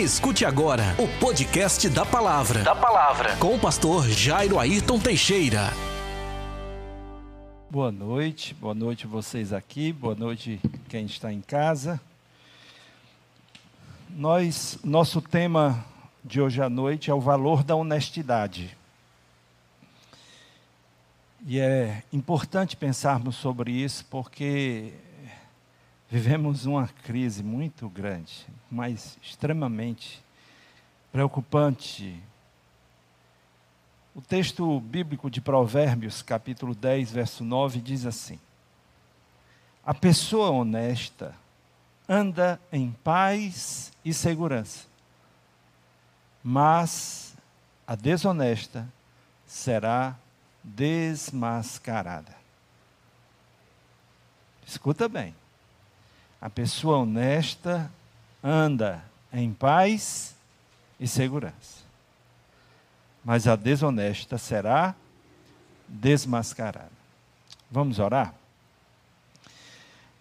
Escute agora o podcast da Palavra. Da Palavra. Com o pastor Jairo Ayrton Teixeira. Boa noite, boa noite vocês aqui, boa noite quem está em casa. Nós, nosso tema de hoje à noite é o valor da honestidade. E é importante pensarmos sobre isso porque vivemos uma crise muito grande, mas extremamente preocupante. O texto bíblico de Provérbios, capítulo 10, verso 9, diz assim: A pessoa honesta anda em paz e segurança, mas a desonesta será desmascarada. Escuta bem. A pessoa honesta anda em paz e segurança. Mas a desonesta será desmascarada. Vamos orar?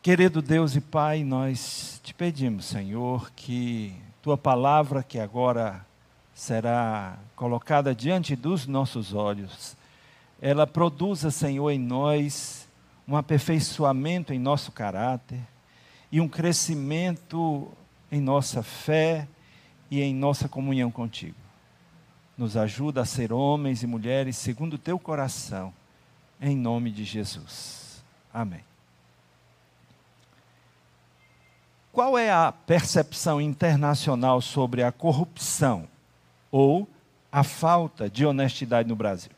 Querido Deus e Pai, nós te pedimos, Senhor, que tua palavra que agora será colocada diante dos nossos olhos, ela produza, Senhor, em nós um aperfeiçoamento em nosso caráter e um crescimento em nossa fé e em nossa comunhão contigo. Nos ajuda a ser homens e mulheres segundo o teu coração, em nome de Jesus. Amém. Qual é a percepção internacional sobre a corrupção ou a falta de honestidade no Brasil?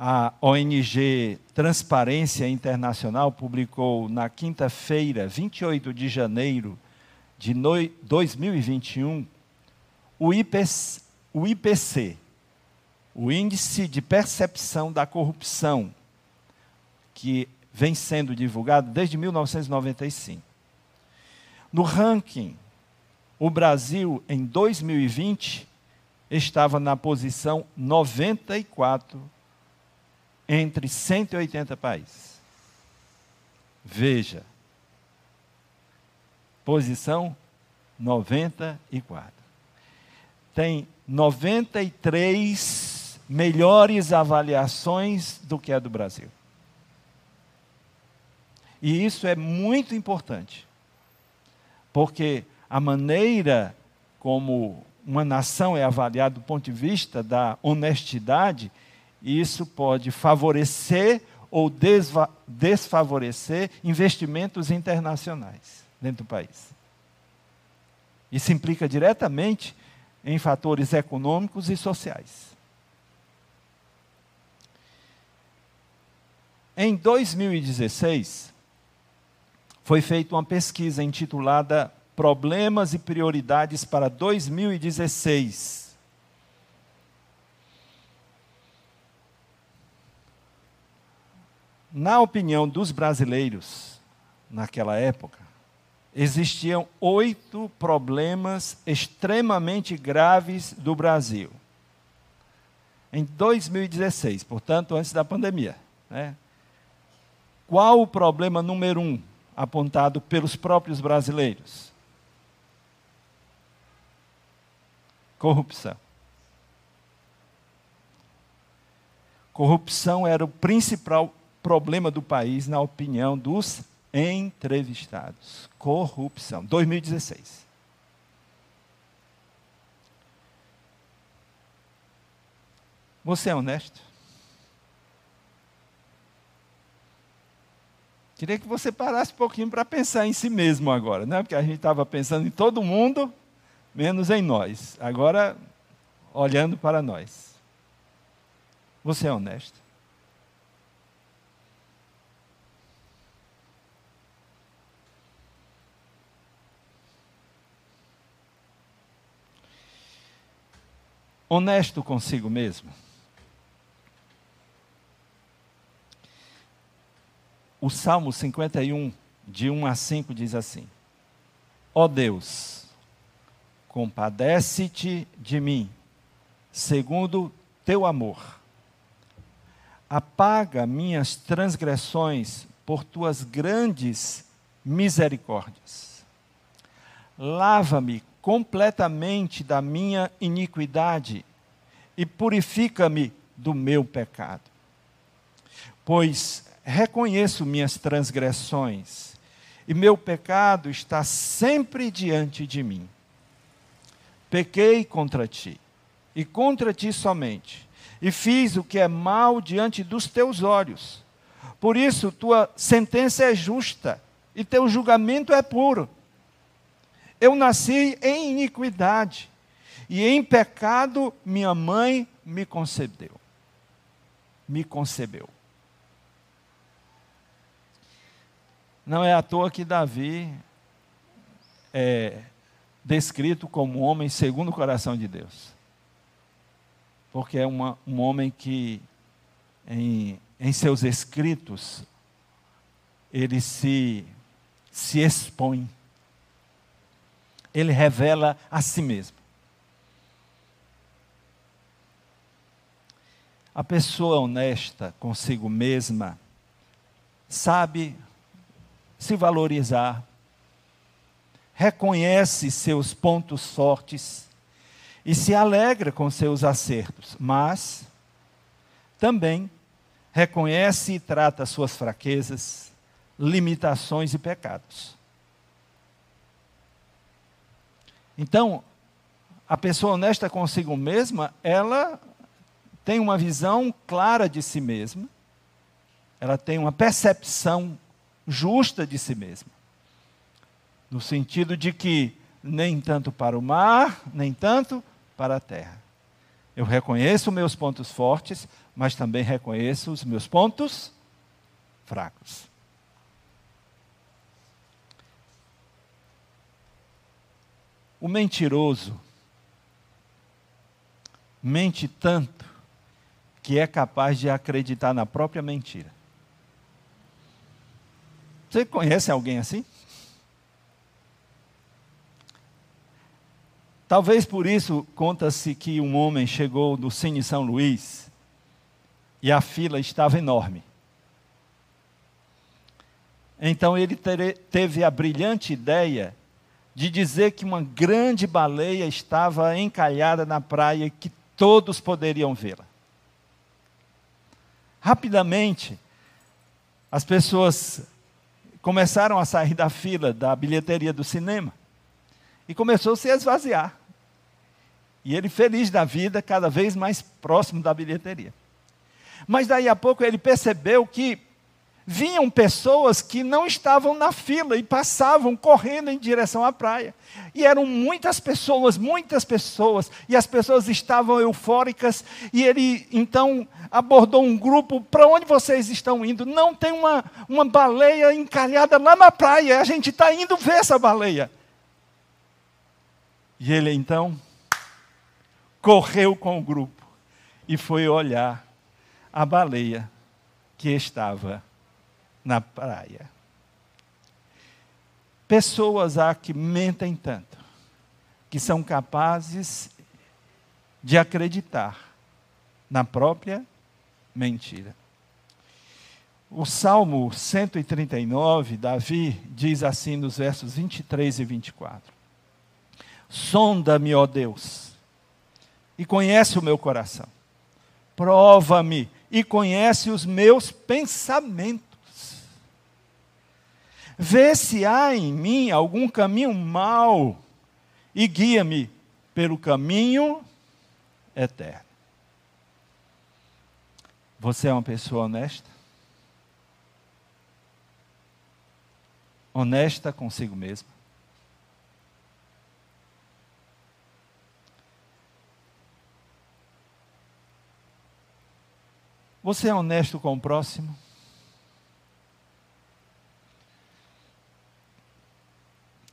A ONG Transparência Internacional publicou na quinta-feira, 28 de janeiro de 2021, o IPC, o IPC, o Índice de Percepção da Corrupção, que vem sendo divulgado desde 1995. No ranking, o Brasil, em 2020, estava na posição 94 entre 180 países. Veja, posição 94. Tem 93 melhores avaliações do que a do Brasil. E isso é muito importante, porque a maneira como uma nação é avaliada do ponto de vista da honestidade isso pode favorecer ou desfavorecer investimentos internacionais dentro do país. Isso implica diretamente em fatores econômicos e sociais. Em 2016, foi feita uma pesquisa intitulada Problemas e Prioridades para 2016 Na opinião dos brasileiros, naquela época, existiam oito problemas extremamente graves do Brasil. Em 2016, portanto, antes da pandemia. Né? Qual o problema número um apontado pelos próprios brasileiros? Corrupção. Corrupção era o principal problema do país, na opinião dos entrevistados. Corrupção. 2016. Você é honesto? Queria que você parasse um pouquinho para pensar em si mesmo agora, né? Porque a gente estava pensando em todo mundo, menos em nós. Agora, olhando para nós. Você é honesto? Honesto consigo mesmo. O Salmo 51, de 1 a 5, diz assim: Ó oh Deus, compadece-te de mim, segundo teu amor. Apaga minhas transgressões por tuas grandes misericórdias. lava-me completamente da minha iniquidade e purifica-me do meu pecado. Pois reconheço minhas transgressões e meu pecado está sempre diante de mim. Pequei contra ti, e contra ti somente, e fiz o que é mal diante dos teus olhos. Por isso, tua sentença é justa, e teu julgamento é puro. Eu nasci em iniquidade, e em pecado minha mãe me concebeu. Me concebeu. Não é à toa que Davi é descrito como um homem segundo o coração de Deus. Porque é uma, um homem que, em, em seus escritos, ele se, se expõe. Ele revela a si mesmo. A pessoa honesta consigo mesma sabe se valorizar, reconhece seus pontos fortes e se alegra com seus acertos, mas também reconhece e trata suas fraquezas, limitações e pecados. Então, a pessoa honesta consigo mesma, ela tem uma visão clara de si mesma, ela tem uma percepção justa de si mesma. No sentido de que nem tanto para o mar, nem tanto para a terra. Eu reconheço meus pontos fortes, mas também reconheço os meus pontos fracos. O mentiroso mente tanto que é capaz de acreditar na própria mentira. Você conhece alguém assim? Talvez por isso conta-se que um homem chegou no Cine São Luís e a fila estava enorme. Então ele teve a brilhante ideia de dizer que uma grande baleia estava encalhada na praia e que todos poderiam vê-la. Rapidamente, as pessoas começaram a sair da fila da bilheteria do cinema e começou a se esvaziar. E ele feliz da vida, cada vez mais próximo da bilheteria. Mas daí a pouco ele percebeu que vinham pessoas que não estavam na fila e passavam correndo em direção à praia. E eram muitas pessoas, muitas pessoas, e as pessoas estavam eufóricas, e ele então abordou um grupo: para onde vocês estão indo? Não tem uma, uma baleia encalhada lá na praia, a gente está indo ver essa baleia. E ele então correu com o grupo e foi olhar a baleia que estava na praia. Pessoas há que mentem tanto, que são capazes de acreditar na própria mentira. O Salmo 139, Davi diz assim nos versos 23 e 24: Sonda-me, ó Deus, e conhece o meu coração. Prova-me e conhece os meus pensamentos Vê se há em mim algum caminho mau e guia-me pelo caminho eterno. Você é uma pessoa honesta? Honesta consigo mesmo? Você é honesto com o próximo?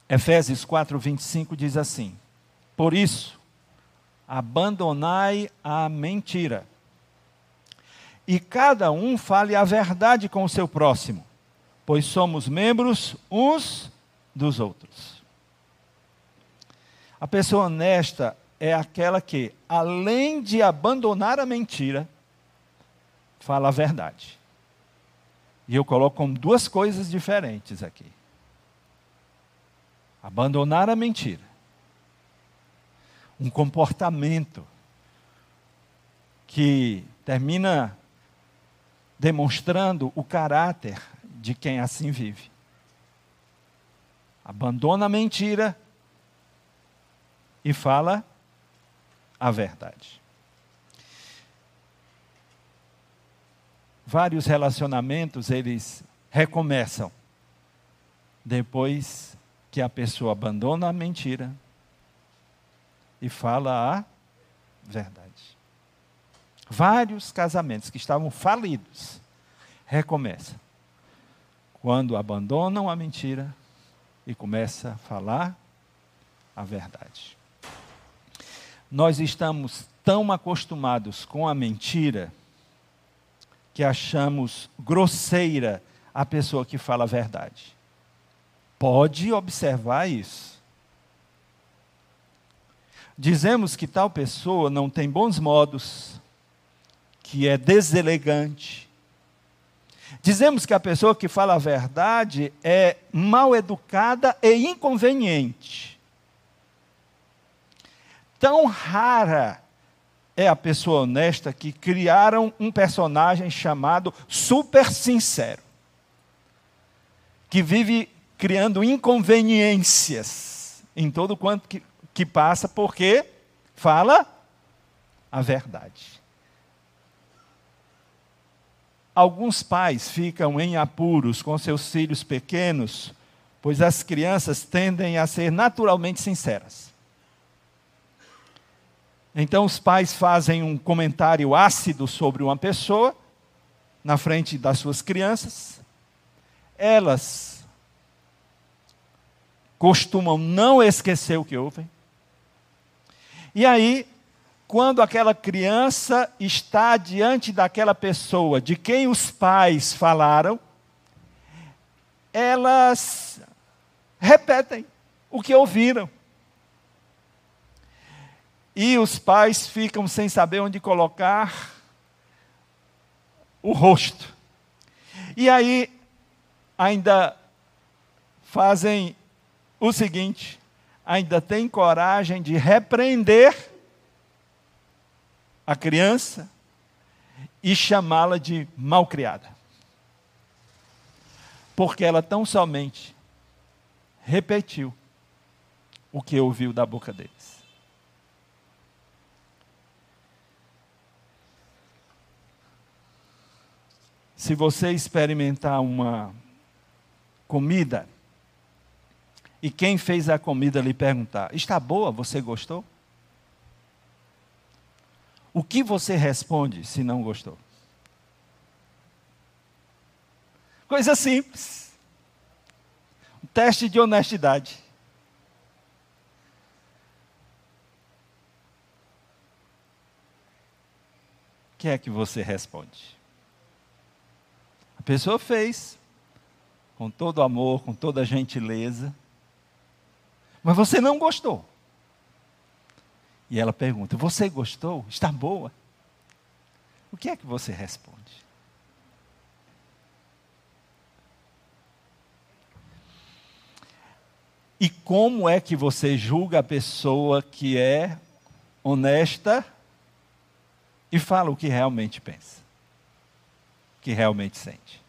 Efésios 4, 25 diz assim: Por isso, abandonai a mentira, e cada um fale a verdade com o seu próximo, pois somos membros uns dos outros. A pessoa honesta é aquela que, além de abandonar a mentira, fala a verdade. E eu coloco como duas coisas diferentes aqui. Abandonar a mentira. Um comportamento que termina demonstrando o caráter de quem assim vive. Abandona a mentira e fala a verdade. Vários relacionamentos eles recomeçam depois que a pessoa abandona a mentira e fala a verdade. Vários casamentos que estavam falidos recomeçam quando abandonam a mentira e começa a falar a verdade. Nós estamos tão acostumados com a mentira que achamos grosseira a pessoa que fala a verdade. Pode observar isso. Dizemos que tal pessoa não tem bons modos, que é deselegante. Dizemos que a pessoa que fala a verdade é mal educada e inconveniente. Tão rara é a pessoa honesta que criaram um personagem chamado super sincero, que vive criando inconveniências em todo quanto que, que passa, porque fala a verdade. Alguns pais ficam em apuros com seus filhos pequenos, pois as crianças tendem a ser naturalmente sinceras. Então, os pais fazem um comentário ácido sobre uma pessoa, na frente das suas crianças. Elas costumam não esquecer o que ouvem. E aí, quando aquela criança está diante daquela pessoa de quem os pais falaram, elas repetem o que ouviram. E os pais ficam sem saber onde colocar o rosto. E aí, ainda fazem o seguinte: ainda tem coragem de repreender a criança e chamá-la de malcriada. Porque ela tão somente repetiu o que ouviu da boca deles. Se você experimentar uma comida e quem fez a comida lhe perguntar: Está boa? Você gostou? O que você responde se não gostou? Coisa simples. Um teste de honestidade. O que é que você responde? A pessoa fez, com todo amor, com toda gentileza, mas você não gostou. E ela pergunta: Você gostou? Está boa? O que é que você responde? E como é que você julga a pessoa que é honesta e fala o que realmente pensa, o que realmente sente?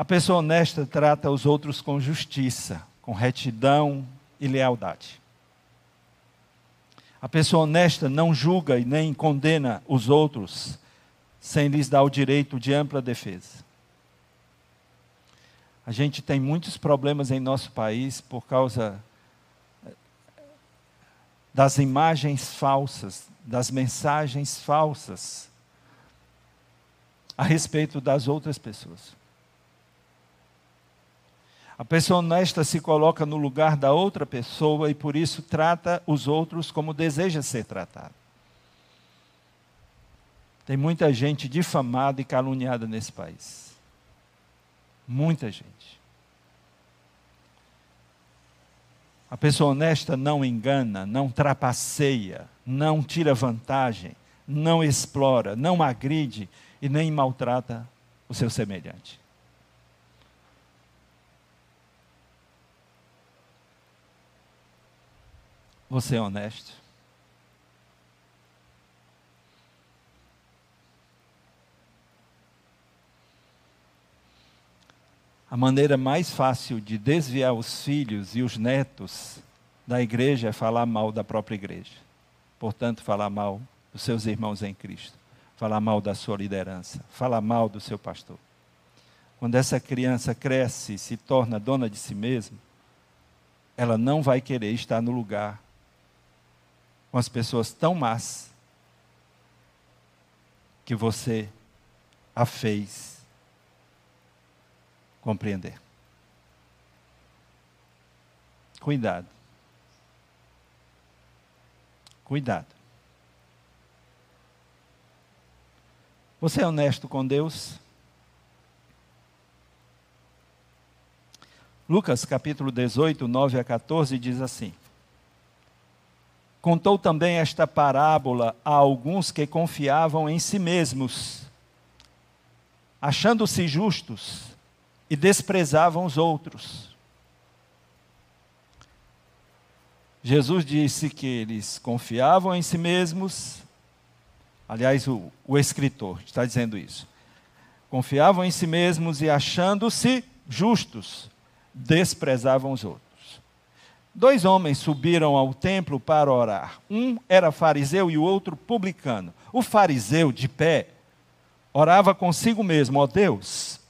A pessoa honesta trata os outros com justiça, com retidão e lealdade. A pessoa honesta não julga e nem condena os outros sem lhes dar o direito de ampla defesa. A gente tem muitos problemas em nosso país por causa eh, das imagens falsas, das mensagens falsas a respeito das outras pessoas. A pessoa honesta se coloca no lugar da outra pessoa e por isso trata os outros como deseja ser tratado. Tem muita gente difamada e caluniada nesse país. Muita gente. A pessoa honesta não engana, não trapaceia, não tira vantagem, não explora, não agride e nem maltrata o seu semelhante. Você é honesto? A maneira mais fácil de desviar os filhos e os netos da igreja é falar mal da própria igreja. Portanto, falar mal dos seus irmãos em Cristo, falar mal da sua liderança, falar mal do seu pastor. Quando essa criança cresce e se torna dona de si mesma, ela não vai querer estar no lugar com as pessoas tão más que você a fez compreender. Cuidado. Cuidado. Você é honesto com Deus? Lucas capítulo 18, 9 a 14 diz assim: Contou também esta parábola a alguns que confiavam em si mesmos, achando-se justos e desprezavam os outros. Jesus disse que eles confiavam em si mesmos, aliás, o, o escritor está dizendo isso. Confiavam em si mesmos e, achando-se justos, desprezavam os outros. Dois homens subiram ao templo para orar. Um era fariseu e o outro publicano. O fariseu, de pé, orava consigo mesmo: Ó oh Deus,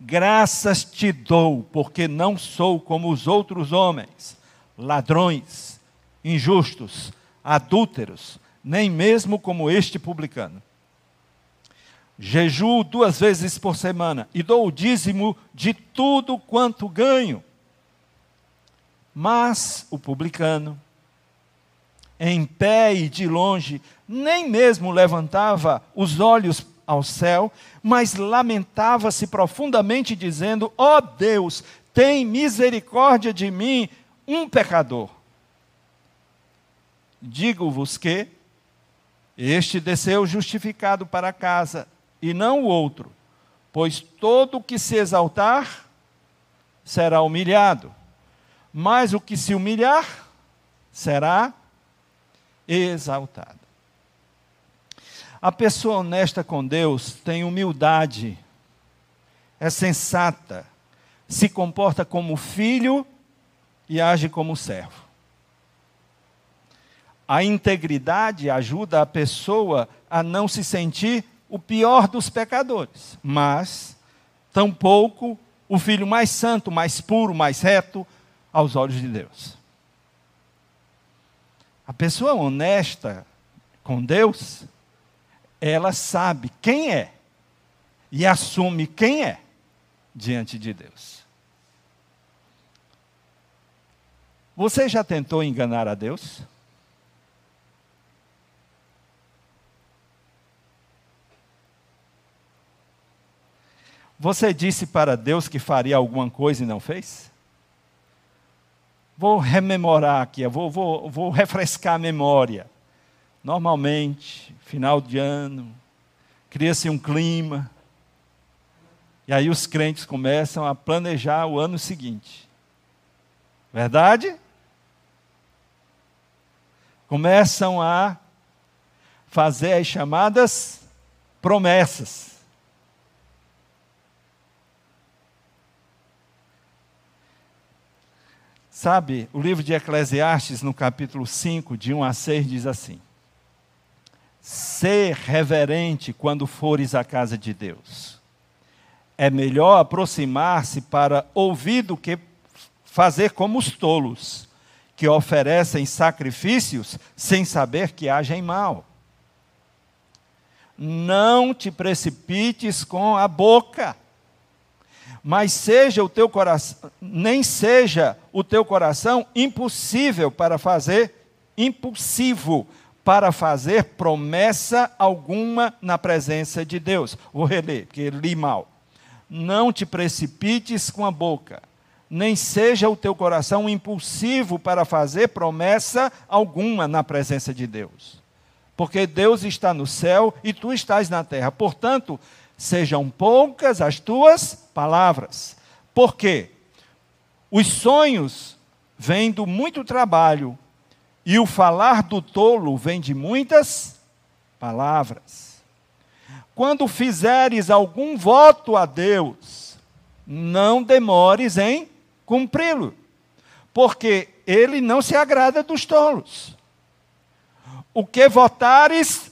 Graças te dou, porque não sou como os outros homens, ladrões, injustos, adúlteros, nem mesmo como este publicano. Jejuo duas vezes por semana e dou o dízimo de tudo quanto ganho. Mas o publicano, em pé e de longe, nem mesmo levantava os olhos ao céu, mas lamentava-se profundamente, dizendo: Ó oh Deus, tem misericórdia de mim, um pecador. Digo-vos que este desceu justificado para casa, e não o outro, pois todo o que se exaltar será humilhado, mas o que se humilhar será exaltado. A pessoa honesta com Deus tem humildade, é sensata, se comporta como filho e age como servo. A integridade ajuda a pessoa a não se sentir o pior dos pecadores, mas tampouco o filho mais santo, mais puro, mais reto aos olhos de Deus. A pessoa honesta com Deus ela sabe quem é e assume quem é diante de Deus. Você já tentou enganar a Deus? Você disse para Deus que faria alguma coisa e não fez? Vou rememorar aqui, vou, vou, vou refrescar a memória. Normalmente, final de ano, cria-se um clima, e aí os crentes começam a planejar o ano seguinte. Verdade? Começam a fazer as chamadas promessas. Sabe, o livro de Eclesiastes, no capítulo 5, de 1 a 6, diz assim: ser reverente quando fores à casa de Deus. É melhor aproximar-se para ouvir do que fazer como os tolos, que oferecem sacrifícios sem saber que agem mal. Não te precipites com a boca, mas seja o teu coração, nem seja o teu coração impossível para fazer impulsivo para fazer promessa alguma na presença de Deus. Vou reler, porque li mal. Não te precipites com a boca, nem seja o teu coração impulsivo para fazer promessa alguma na presença de Deus. Porque Deus está no céu e tu estás na terra. Portanto, sejam poucas as tuas palavras. Por quê? Os sonhos vêm do muito trabalho e o falar do tolo vem de muitas palavras. Quando fizeres algum voto a Deus, não demores em cumpri-lo, porque ele não se agrada dos tolos. O que votares,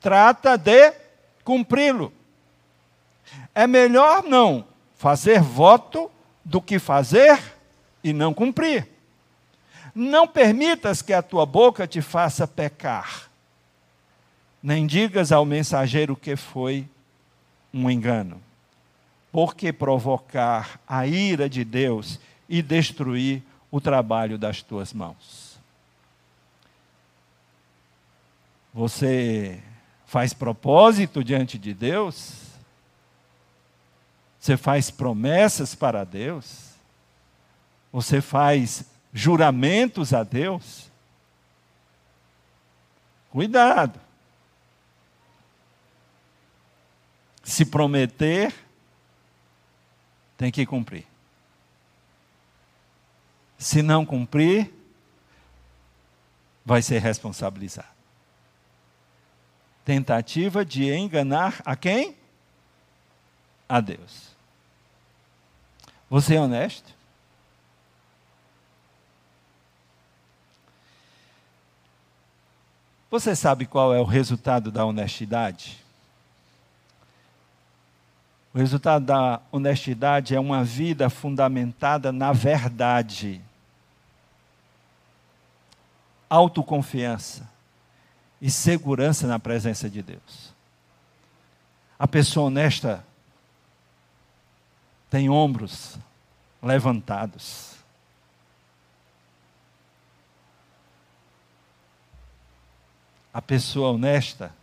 trata de cumpri-lo. É melhor não fazer voto do que fazer e não cumprir. Não permitas que a tua boca te faça pecar, nem digas ao mensageiro que foi um engano, porque provocar a ira de Deus e destruir o trabalho das tuas mãos. Você faz propósito diante de Deus? Você faz promessas para Deus? Você faz juramentos a Deus? Cuidado. Se prometer, tem que cumprir. Se não cumprir, vai ser responsabilizado. Tentativa de enganar a quem? A Deus. Você é honesto? Você sabe qual é o resultado da honestidade? O resultado da honestidade é uma vida fundamentada na verdade autoconfiança e segurança na presença de Deus. A pessoa honesta tem ombros levantados. A pessoa honesta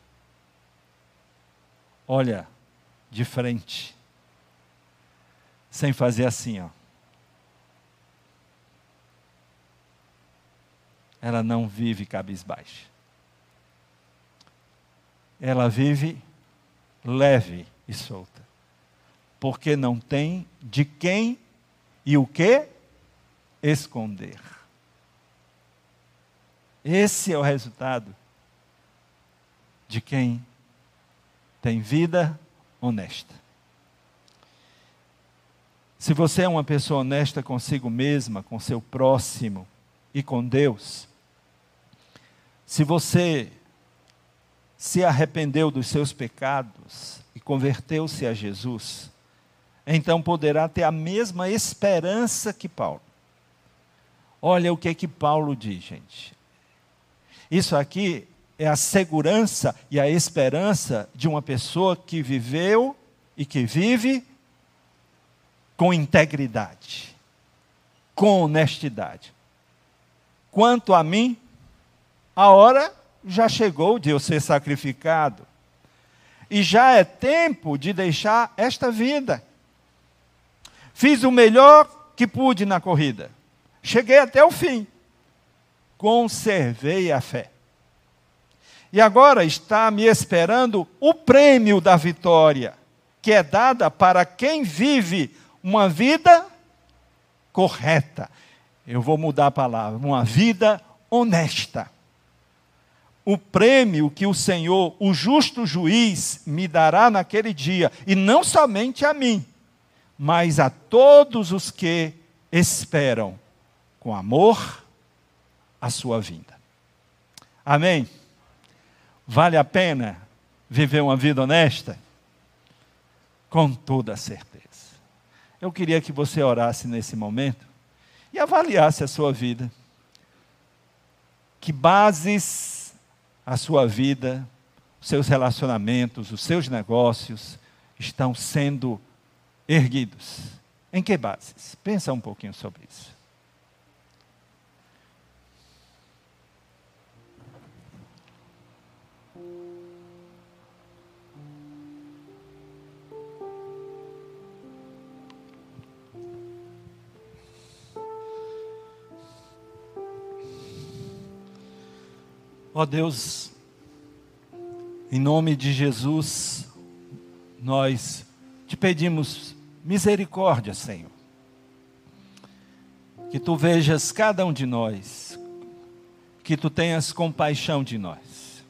olha de frente, sem fazer assim, ó. ela não vive cabisbaixa. Ela vive leve e solta. Porque não tem de quem e o que esconder. Esse é o resultado de quem tem vida honesta. Se você é uma pessoa honesta consigo mesma, com seu próximo, e com Deus, se você se arrependeu dos seus pecados e converteu-se a Jesus, então poderá ter a mesma esperança que Paulo. Olha o que que Paulo diz, gente. Isso aqui é a segurança e a esperança de uma pessoa que viveu e que vive com integridade, com honestidade. Quanto a mim, a hora já chegou de eu ser sacrificado. E já é tempo de deixar esta vida. Fiz o melhor que pude na corrida. Cheguei até o fim. Conservei a fé. E agora está me esperando o prêmio da vitória, que é dada para quem vive uma vida correta eu vou mudar a palavra, uma vida honesta. O prêmio que o Senhor, o justo juiz, me dará naquele dia, e não somente a mim, mas a todos os que esperam com amor a sua vinda. Amém? Vale a pena viver uma vida honesta? Com toda certeza. Eu queria que você orasse nesse momento e avaliasse a sua vida. Que bases a sua vida, os seus relacionamentos, os seus negócios estão sendo erguidos? Em que bases? Pensa um pouquinho sobre isso. Ó oh Deus, em nome de Jesus, nós te pedimos misericórdia, Senhor. Que tu vejas cada um de nós, que tu tenhas compaixão de nós.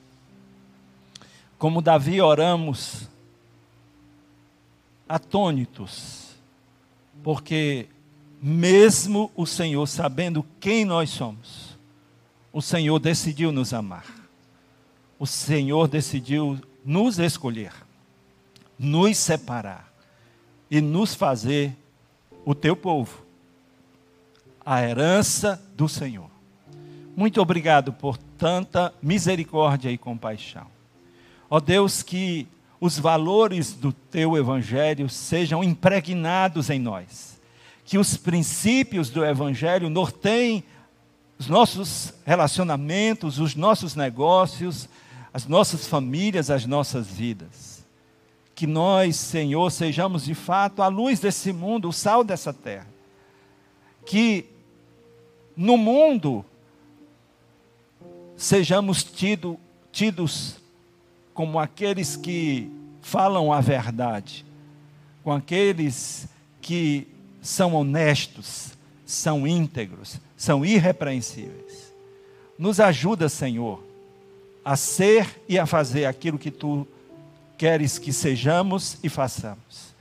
Como Davi oramos atônitos, porque mesmo o Senhor sabendo quem nós somos, o Senhor decidiu nos amar. O Senhor decidiu nos escolher, nos separar e nos fazer o teu povo, a herança do Senhor. Muito obrigado por tanta misericórdia e compaixão. Ó Deus, que os valores do teu evangelho sejam impregnados em nós. Que os princípios do evangelho norteiem os nossos relacionamentos, os nossos negócios, as nossas famílias, as nossas vidas. Que nós, Senhor, sejamos de fato a luz desse mundo, o sal dessa terra. Que no mundo sejamos tido, tidos como aqueles que falam a verdade, com aqueles que são honestos, são íntegros, são irrepreensíveis. Nos ajuda, Senhor, a ser e a fazer aquilo que tu queres que sejamos e façamos.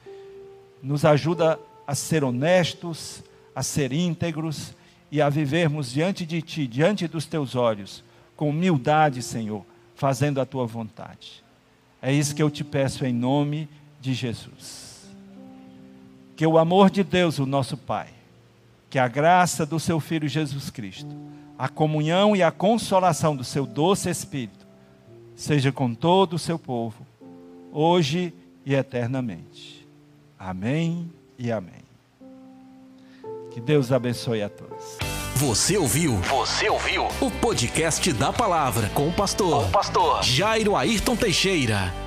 Nos ajuda a ser honestos, a ser íntegros e a vivermos diante de ti, diante dos teus olhos, com humildade, Senhor, fazendo a tua vontade. É isso que eu te peço em nome de Jesus. Que o amor de Deus, o nosso Pai, que a graça do seu Filho Jesus Cristo, a comunhão e a consolação do seu doce Espírito seja com todo o seu povo, hoje e eternamente. Amém e amém. Que Deus abençoe a todos. Você ouviu? Você ouviu? O podcast da palavra com o pastor, com o pastor Jairo Ayrton Teixeira.